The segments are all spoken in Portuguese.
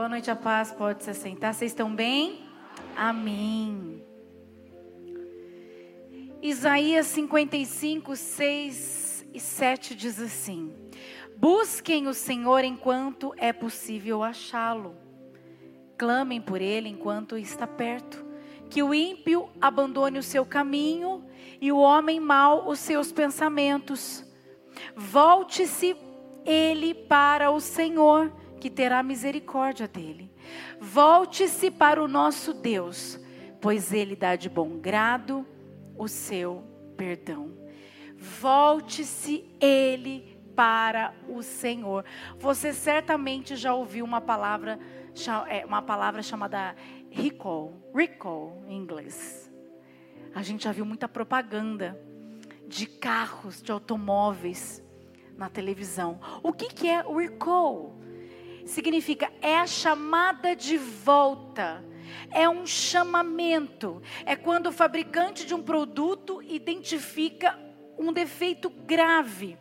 Boa noite, a paz. Pode se sentar. Vocês estão bem? Amém. Isaías 55, 6 e 7 diz assim: Busquem o Senhor enquanto é possível achá-lo. Clamem por ele enquanto está perto. Que o ímpio abandone o seu caminho e o homem mau os seus pensamentos. Volte-se ele para o Senhor que terá misericórdia dele. Volte-se para o nosso Deus, pois ele dá de bom grado o seu perdão. Volte-se ele para o Senhor. Você certamente já ouviu uma palavra, é, uma palavra chamada recall, recall em inglês. A gente já viu muita propaganda de carros, de automóveis na televisão. O que, que é recall? Significa é a chamada de volta. É um chamamento. É quando o fabricante de um produto identifica um defeito grave.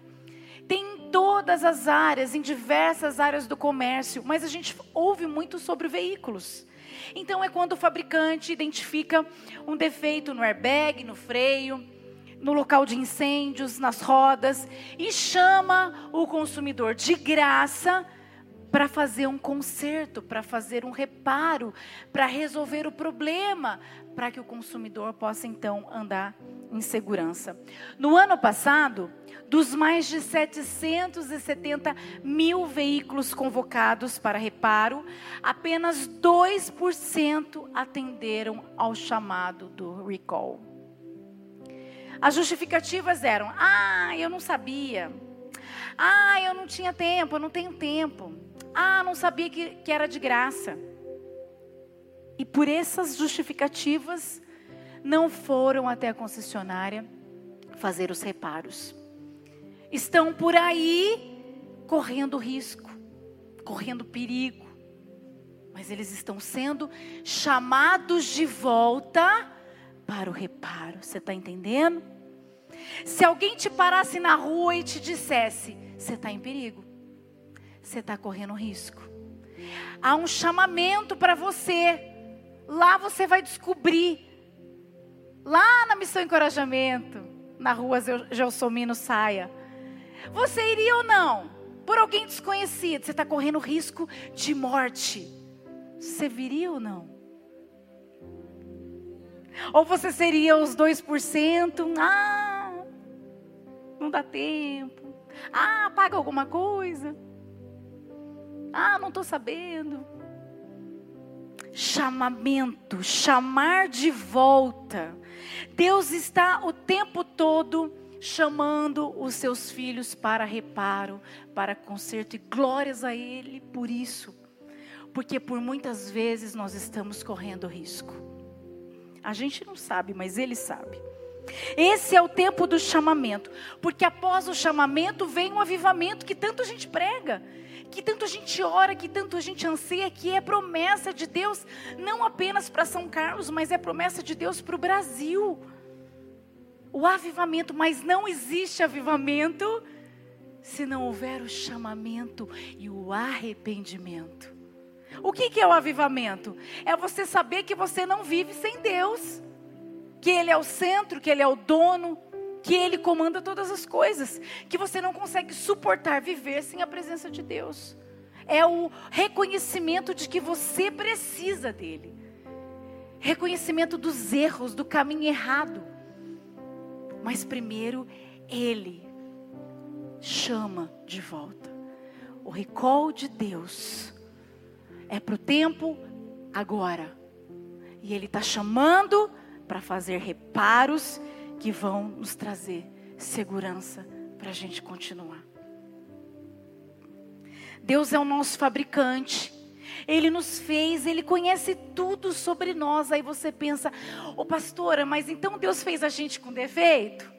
Tem em todas as áreas, em diversas áreas do comércio, mas a gente ouve muito sobre veículos. Então é quando o fabricante identifica um defeito no airbag, no freio, no local de incêndios, nas rodas e chama o consumidor de graça para fazer um conserto, para fazer um reparo, para resolver o problema, para que o consumidor possa então andar em segurança. No ano passado, dos mais de 770 mil veículos convocados para reparo, apenas 2% atenderam ao chamado do recall. As justificativas eram: ah, eu não sabia. Ah, eu não tinha tempo, eu não tenho tempo. Ah, não sabia que, que era de graça. E por essas justificativas, não foram até a concessionária fazer os reparos. Estão por aí correndo risco, correndo perigo. Mas eles estão sendo chamados de volta para o reparo. Você está entendendo? Se alguém te parasse na rua e te dissesse: você está em perigo você está correndo risco. Há um chamamento para você. Lá você vai descobrir. Lá na missão Encorajamento, na rua Gelsomino Saia. Você iria ou não? Por alguém desconhecido. Você está correndo risco de morte. Você viria ou não? Ou você seria os 2%? Ah, não dá tempo. Ah, paga alguma coisa. Ah, não estou sabendo. Chamamento, chamar de volta. Deus está o tempo todo chamando os seus filhos para reparo, para conserto, e glórias a Ele por isso, porque por muitas vezes nós estamos correndo risco. A gente não sabe, mas Ele sabe. Esse é o tempo do chamamento, porque após o chamamento vem um avivamento que tanto a gente prega que tanto a gente ora, que tanto a gente anseia, que é promessa de Deus, não apenas para São Carlos, mas é promessa de Deus para o Brasil. O avivamento, mas não existe avivamento se não houver o chamamento e o arrependimento. O que, que é o avivamento? É você saber que você não vive sem Deus, que Ele é o centro, que Ele é o dono, que Ele comanda todas as coisas, que você não consegue suportar viver sem a presença de Deus. É o reconhecimento de que você precisa dEle, reconhecimento dos erros, do caminho errado. Mas primeiro, Ele chama de volta. O recall de Deus é para o tempo agora. E Ele está chamando para fazer reparos que vão nos trazer segurança para a gente continuar. Deus é o nosso fabricante. Ele nos fez, Ele conhece tudo sobre nós. Aí você pensa, ô oh, pastora, mas então Deus fez a gente com defeito?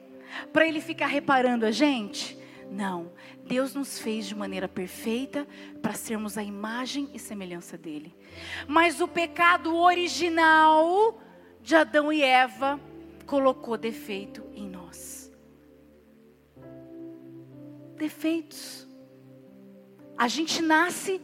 Para Ele ficar reparando a gente? Não, Deus nos fez de maneira perfeita para sermos a imagem e semelhança dEle. Mas o pecado original de Adão e Eva colocou defeito em nós. Defeitos. A gente nasce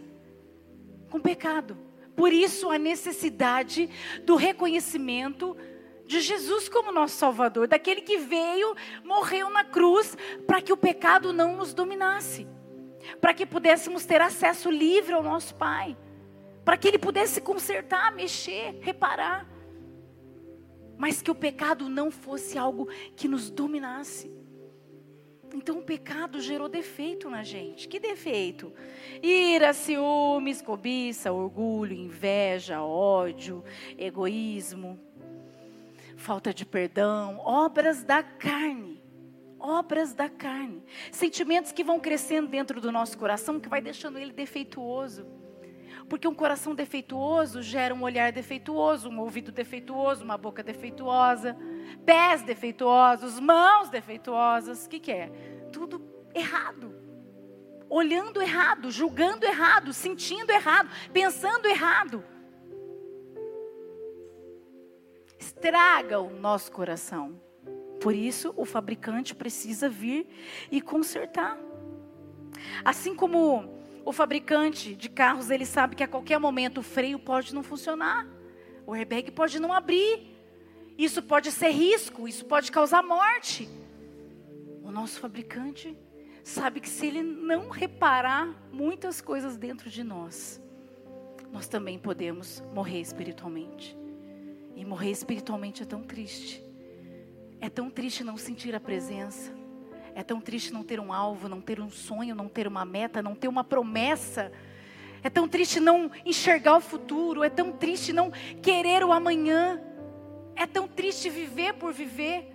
com pecado. Por isso a necessidade do reconhecimento de Jesus como nosso Salvador, daquele que veio, morreu na cruz para que o pecado não nos dominasse, para que pudéssemos ter acesso livre ao nosso Pai, para que Ele pudesse consertar, mexer, reparar, mas que o pecado não fosse algo que nos dominasse. Então o pecado gerou defeito na gente. Que defeito? Ira, ciúmes, cobiça, orgulho, inveja, ódio, egoísmo, falta de perdão, obras da carne. Obras da carne. Sentimentos que vão crescendo dentro do nosso coração, que vai deixando ele defeituoso. Porque um coração defeituoso gera um olhar defeituoso, um ouvido defeituoso, uma boca defeituosa, pés defeituosos, mãos defeituosas. O que, que é? Tudo errado. Olhando errado, julgando errado, sentindo errado, pensando errado. Estraga o nosso coração. Por isso, o fabricante precisa vir e consertar. Assim como o fabricante de carros, ele sabe que a qualquer momento o freio pode não funcionar, o airbag pode não abrir. Isso pode ser risco, isso pode causar morte. O nosso fabricante sabe que se ele não reparar muitas coisas dentro de nós, nós também podemos morrer espiritualmente. E morrer espiritualmente é tão triste. É tão triste não sentir a presença. É tão triste não ter um alvo, não ter um sonho, não ter uma meta, não ter uma promessa. É tão triste não enxergar o futuro. É tão triste não querer o amanhã. É tão triste viver por viver.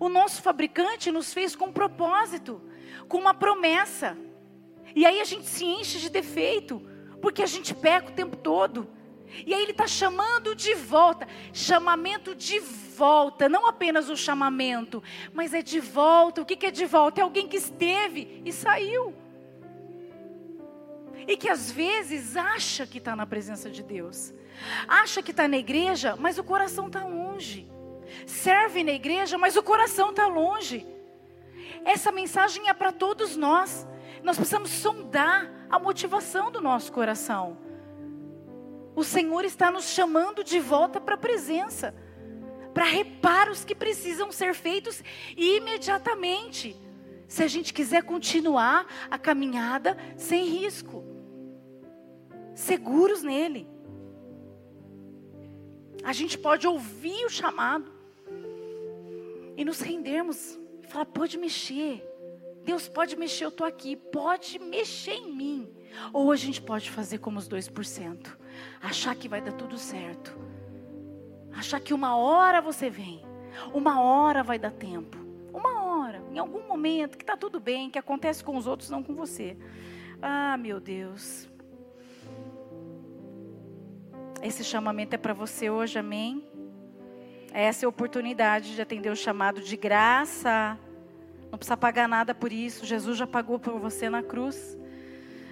O nosso fabricante nos fez com um propósito, com uma promessa. E aí a gente se enche de defeito, porque a gente peca o tempo todo. E aí ele está chamando de volta, chamamento de volta, não apenas o chamamento, mas é de volta. O que, que é de volta? É alguém que esteve e saiu. E que às vezes acha que está na presença de Deus, acha que está na igreja, mas o coração está longe. Serve na igreja, mas o coração está longe. Essa mensagem é para todos nós. Nós precisamos sondar a motivação do nosso coração. O Senhor está nos chamando de volta para a presença, para reparos que precisam ser feitos imediatamente, se a gente quiser continuar a caminhada sem risco, seguros nele. A gente pode ouvir o chamado e nos rendermos e falar: pode mexer, Deus pode mexer, eu estou aqui, pode mexer em mim. Ou a gente pode fazer como os 2% achar que vai dar tudo certo, achar que uma hora você vem, uma hora vai dar tempo, uma hora, em algum momento, que está tudo bem, que acontece com os outros, não com você. Ah, meu Deus. Esse chamamento é para você hoje, amém? Essa é a oportunidade de atender o chamado de graça. Não precisa pagar nada por isso. Jesus já pagou por você na cruz.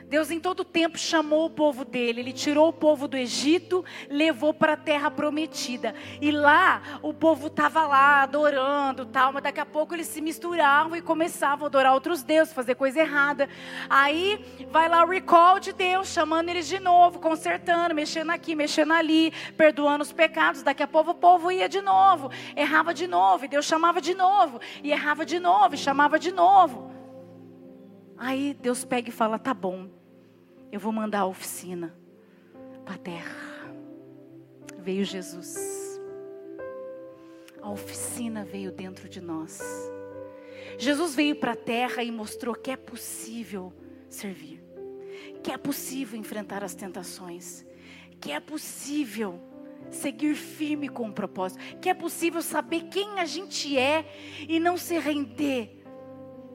Deus em todo tempo chamou o povo dele, ele tirou o povo do Egito, levou para a terra prometida. E lá o povo estava lá adorando, tal, mas daqui a pouco eles se misturavam e começavam a adorar outros deuses, fazer coisa errada. Aí vai lá o recall de Deus, chamando eles de novo, consertando, mexendo aqui, mexendo ali, perdoando os pecados. Daqui a pouco o povo ia de novo, errava de novo, e Deus chamava de novo, e errava de novo, e chamava de novo. Aí Deus pega e fala: tá bom, eu vou mandar a oficina para a terra. Veio Jesus. A oficina veio dentro de nós. Jesus veio para a terra e mostrou que é possível servir, que é possível enfrentar as tentações, que é possível seguir firme com o propósito, que é possível saber quem a gente é e não se render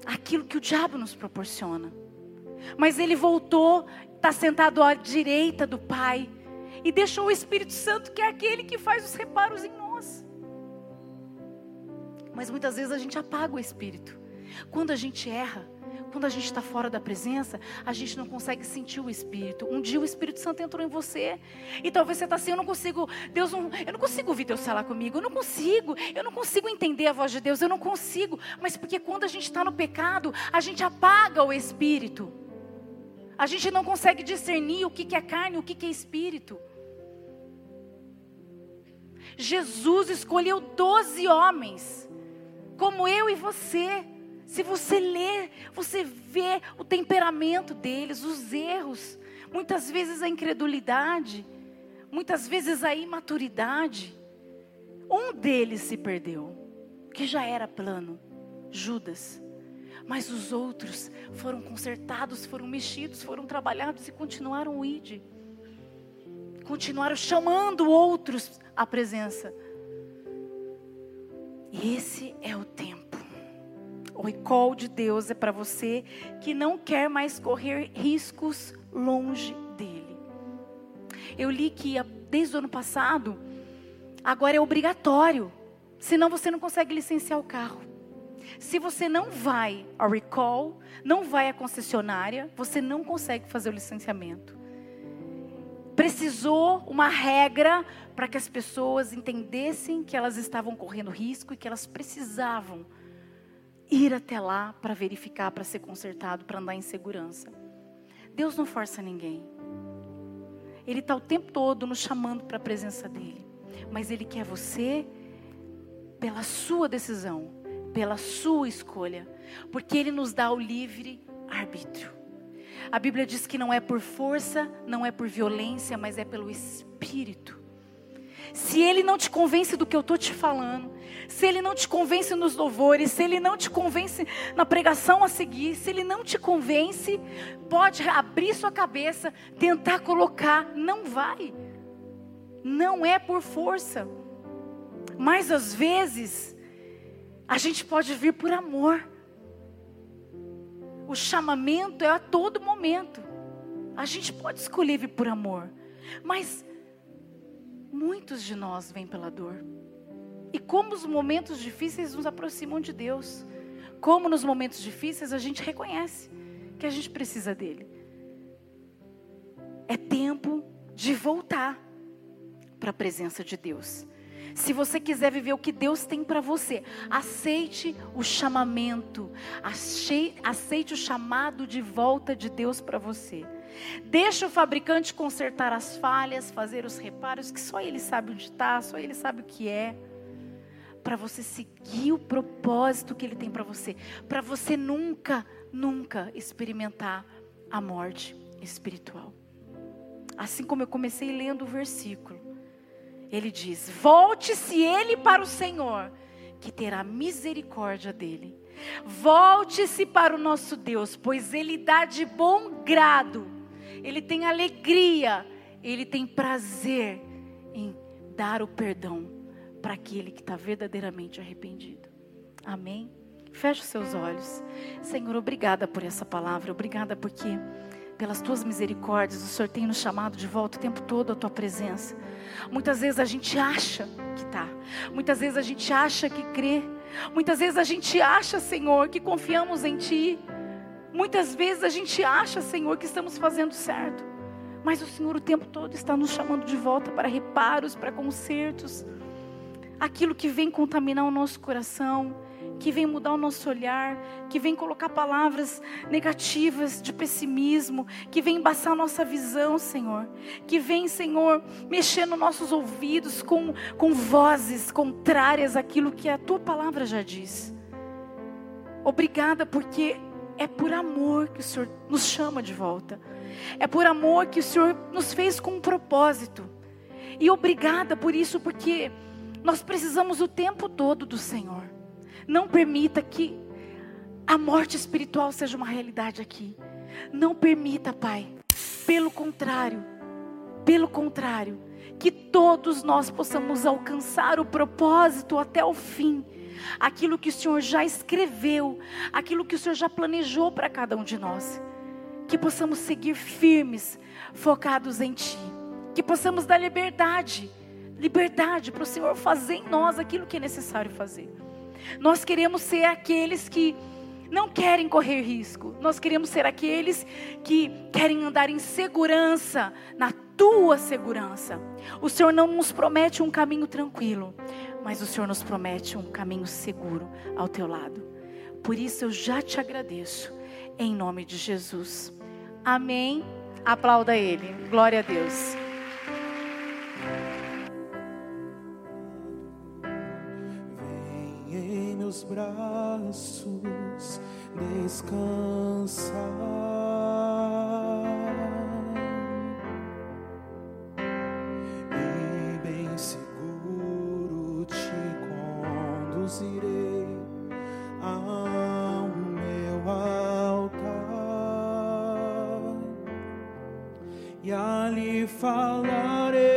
aquilo que o diabo nos proporciona. Mas ele voltou, está sentado à direita do Pai e deixou o Espírito Santo, que é aquele que faz os reparos em nós. Mas muitas vezes a gente apaga o Espírito. Quando a gente erra, quando a gente está fora da presença, a gente não consegue sentir o Espírito. Um dia o Espírito Santo entrou em você. E talvez você está assim, eu não consigo, Deus não, eu não consigo ouvir Deus falar comigo. Eu não consigo, eu não consigo entender a voz de Deus, eu não consigo. Mas porque quando a gente está no pecado, a gente apaga o Espírito. A gente não consegue discernir o que é carne o que é espírito. Jesus escolheu doze homens, como eu e você. Se você ler, você vê o temperamento deles, os erros, muitas vezes a incredulidade, muitas vezes a imaturidade. Um deles se perdeu, que já era plano, Judas. Mas os outros foram consertados, foram mexidos, foram trabalhados e continuaram o id. Continuaram chamando outros à presença. E esse é o tempo. O recall de Deus é para você que não quer mais correr riscos longe dele. Eu li que desde o ano passado, agora é obrigatório, senão você não consegue licenciar o carro. Se você não vai ao recall, não vai à concessionária, você não consegue fazer o licenciamento. Precisou uma regra para que as pessoas entendessem que elas estavam correndo risco e que elas precisavam ir até lá para verificar, para ser consertado, para andar em segurança. Deus não força ninguém. Ele está o tempo todo nos chamando para a presença dele. Mas Ele quer você pela sua decisão, pela sua escolha. Porque Ele nos dá o livre arbítrio. A Bíblia diz que não é por força, não é por violência, mas é pelo Espírito. Se ele não te convence do que eu estou te falando, se ele não te convence nos louvores, se ele não te convence na pregação a seguir, se ele não te convence, pode abrir sua cabeça, tentar colocar, não vai. Não é por força. Mas às vezes, a gente pode vir por amor. O chamamento é a todo momento. A gente pode escolher vir por amor. Mas Muitos de nós vêm pela dor. E como os momentos difíceis nos aproximam de Deus. Como nos momentos difíceis a gente reconhece que a gente precisa dele. É tempo de voltar para a presença de Deus. Se você quiser viver o que Deus tem para você, aceite o chamamento, aceite o chamado de volta de Deus para você. Deixa o fabricante consertar as falhas, fazer os reparos, que só ele sabe onde está, só ele sabe o que é. Para você seguir o propósito que ele tem para você. Para você nunca, nunca experimentar a morte espiritual. Assim como eu comecei lendo o versículo. Ele diz: Volte-se ele para o Senhor, que terá misericórdia dele. Volte-se para o nosso Deus, pois ele dá de bom grado ele tem alegria, ele tem prazer em dar o perdão para aquele que está verdadeiramente arrependido. Amém? Feche os seus olhos. Senhor, obrigada por essa palavra, obrigada porque pelas tuas misericórdias, o Senhor tem nos chamado de volta o tempo todo à tua presença. Muitas vezes a gente acha que está, muitas vezes a gente acha que crê, muitas vezes a gente acha, Senhor, que confiamos em Ti, Muitas vezes a gente acha, Senhor, que estamos fazendo certo, mas o Senhor o tempo todo está nos chamando de volta para reparos, para consertos. Aquilo que vem contaminar o nosso coração, que vem mudar o nosso olhar, que vem colocar palavras negativas de pessimismo, que vem embaçar a nossa visão, Senhor, que vem, Senhor, mexer nos nossos ouvidos com, com vozes contrárias àquilo que a tua palavra já diz. Obrigada porque é por amor que o Senhor nos chama de volta. É por amor que o Senhor nos fez com um propósito. E obrigada por isso, porque nós precisamos o tempo todo do Senhor. Não permita que a morte espiritual seja uma realidade aqui. Não permita, Pai. Pelo contrário, pelo contrário, que todos nós possamos alcançar o propósito até o fim aquilo que o Senhor já escreveu, aquilo que o Senhor já planejou para cada um de nós. Que possamos seguir firmes, focados em Ti. Que possamos dar liberdade, liberdade para o Senhor fazer em nós aquilo que é necessário fazer. Nós queremos ser aqueles que não querem correr risco. Nós queremos ser aqueles que querem andar em segurança, na tua segurança. O Senhor não nos promete um caminho tranquilo, mas o Senhor nos promete um caminho seguro ao teu lado. Por isso eu já te agradeço, em nome de Jesus. Amém. Aplauda ele. Glória a Deus. Vem em meus braços descansar. E ali falarei contigo.